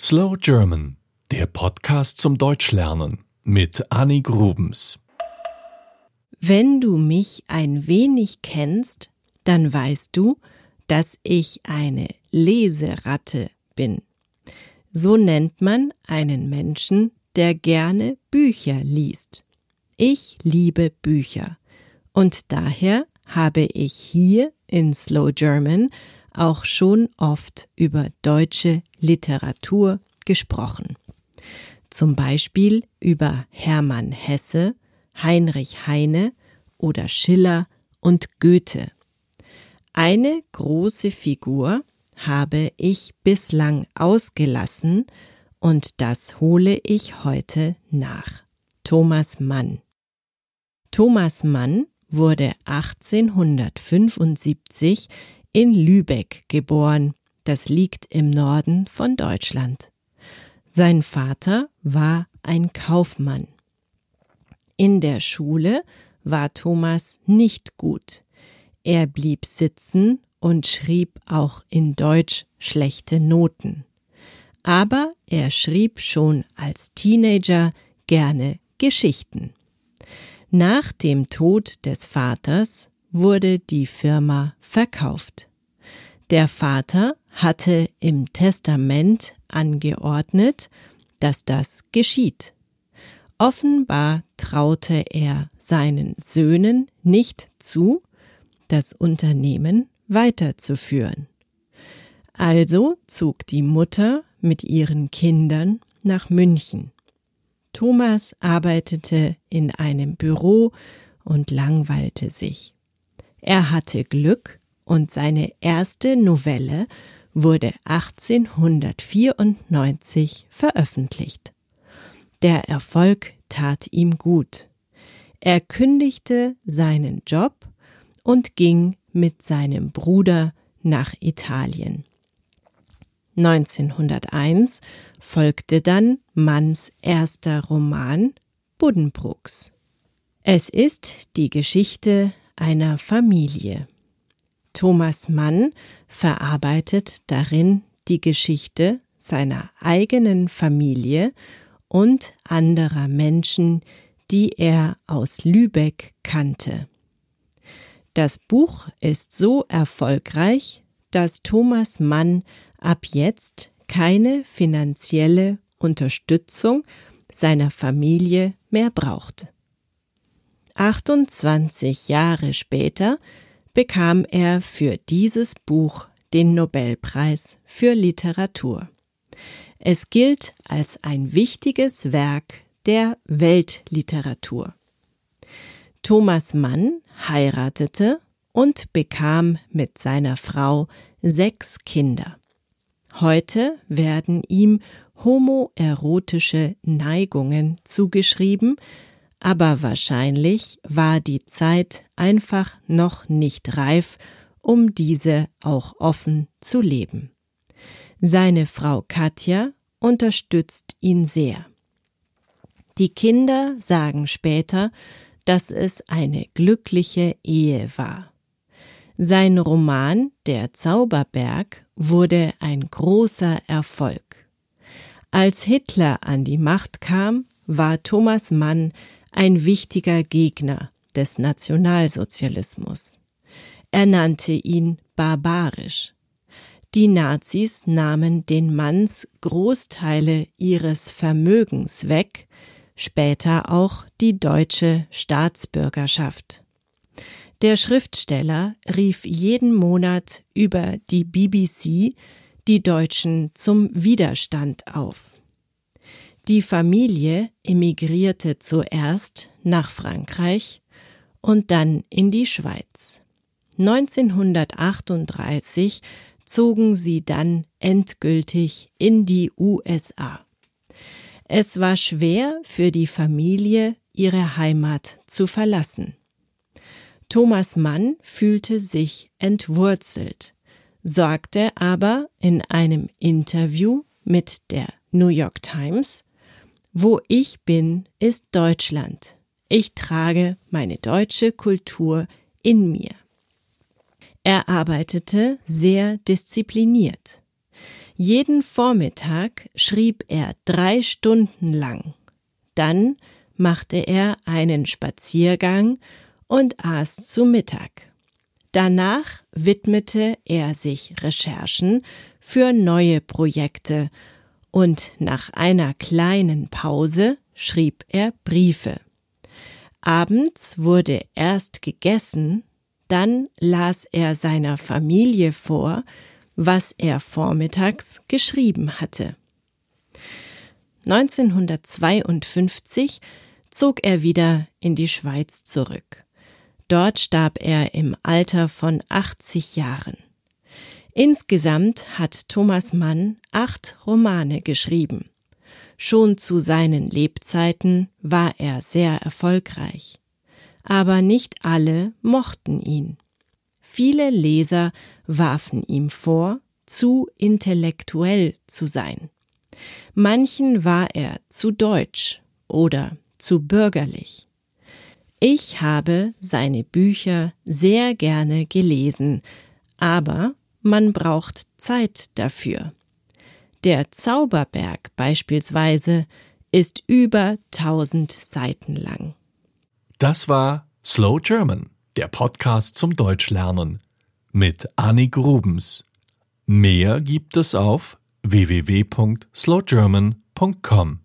Slow German, der Podcast zum Deutschlernen mit Annie Grubens. Wenn du mich ein wenig kennst, dann weißt du, dass ich eine Leseratte bin. So nennt man einen Menschen, der gerne Bücher liest. Ich liebe Bücher und daher habe ich hier in Slow German auch schon oft über deutsche Literatur gesprochen. Zum Beispiel über Hermann Hesse, Heinrich Heine oder Schiller und Goethe. Eine große Figur habe ich bislang ausgelassen und das hole ich heute nach. Thomas Mann. Thomas Mann wurde 1875 in Lübeck geboren, das liegt im Norden von Deutschland. Sein Vater war ein Kaufmann. In der Schule war Thomas nicht gut. Er blieb sitzen und schrieb auch in Deutsch schlechte Noten. Aber er schrieb schon als Teenager gerne Geschichten. Nach dem Tod des Vaters wurde die Firma verkauft. Der Vater hatte im Testament angeordnet, dass das geschieht. Offenbar traute er seinen Söhnen nicht zu, das Unternehmen weiterzuführen. Also zog die Mutter mit ihren Kindern nach München. Thomas arbeitete in einem Büro und langweilte sich. Er hatte Glück und seine erste Novelle wurde 1894 veröffentlicht. Der Erfolg tat ihm gut. Er kündigte seinen Job und ging mit seinem Bruder nach Italien. 1901 folgte dann Manns erster Roman Buddenbrooks. Es ist die Geschichte einer Familie. Thomas Mann verarbeitet darin die Geschichte seiner eigenen Familie und anderer Menschen, die er aus Lübeck kannte. Das Buch ist so erfolgreich, dass Thomas Mann ab jetzt keine finanzielle Unterstützung seiner Familie mehr braucht. 28 Jahre später bekam er für dieses Buch den Nobelpreis für Literatur. Es gilt als ein wichtiges Werk der Weltliteratur. Thomas Mann heiratete und bekam mit seiner Frau sechs Kinder. Heute werden ihm homoerotische Neigungen zugeschrieben, aber wahrscheinlich war die Zeit einfach noch nicht reif, um diese auch offen zu leben. Seine Frau Katja unterstützt ihn sehr. Die Kinder sagen später, dass es eine glückliche Ehe war. Sein Roman Der Zauberberg wurde ein großer Erfolg. Als Hitler an die Macht kam, war Thomas Mann ein wichtiger Gegner des Nationalsozialismus. Er nannte ihn barbarisch. Die Nazis nahmen den Manns Großteile ihres Vermögens weg, später auch die deutsche Staatsbürgerschaft. Der Schriftsteller rief jeden Monat über die BBC die Deutschen zum Widerstand auf. Die Familie emigrierte zuerst nach Frankreich und dann in die Schweiz. 1938 zogen sie dann endgültig in die USA. Es war schwer für die Familie, ihre Heimat zu verlassen. Thomas Mann fühlte sich entwurzelt, sagte aber in einem Interview mit der New York Times, wo ich bin, ist Deutschland. Ich trage meine deutsche Kultur in mir. Er arbeitete sehr diszipliniert. Jeden Vormittag schrieb er drei Stunden lang. Dann machte er einen Spaziergang und aß zu Mittag. Danach widmete er sich Recherchen für neue Projekte und nach einer kleinen Pause schrieb er Briefe. Abends wurde erst gegessen, dann las er seiner Familie vor, was er vormittags geschrieben hatte. 1952 zog er wieder in die Schweiz zurück. Dort starb er im Alter von 80 Jahren. Insgesamt hat Thomas Mann acht Romane geschrieben. Schon zu seinen Lebzeiten war er sehr erfolgreich. Aber nicht alle mochten ihn. Viele Leser warfen ihm vor, zu intellektuell zu sein. Manchen war er zu deutsch oder zu bürgerlich. Ich habe seine Bücher sehr gerne gelesen, aber man braucht Zeit dafür. Der Zauberberg beispielsweise ist über 1000 Seiten lang. Das war Slow German, der Podcast zum Deutschlernen mit Annie Grubens. Mehr gibt es auf www.slowgerman.com.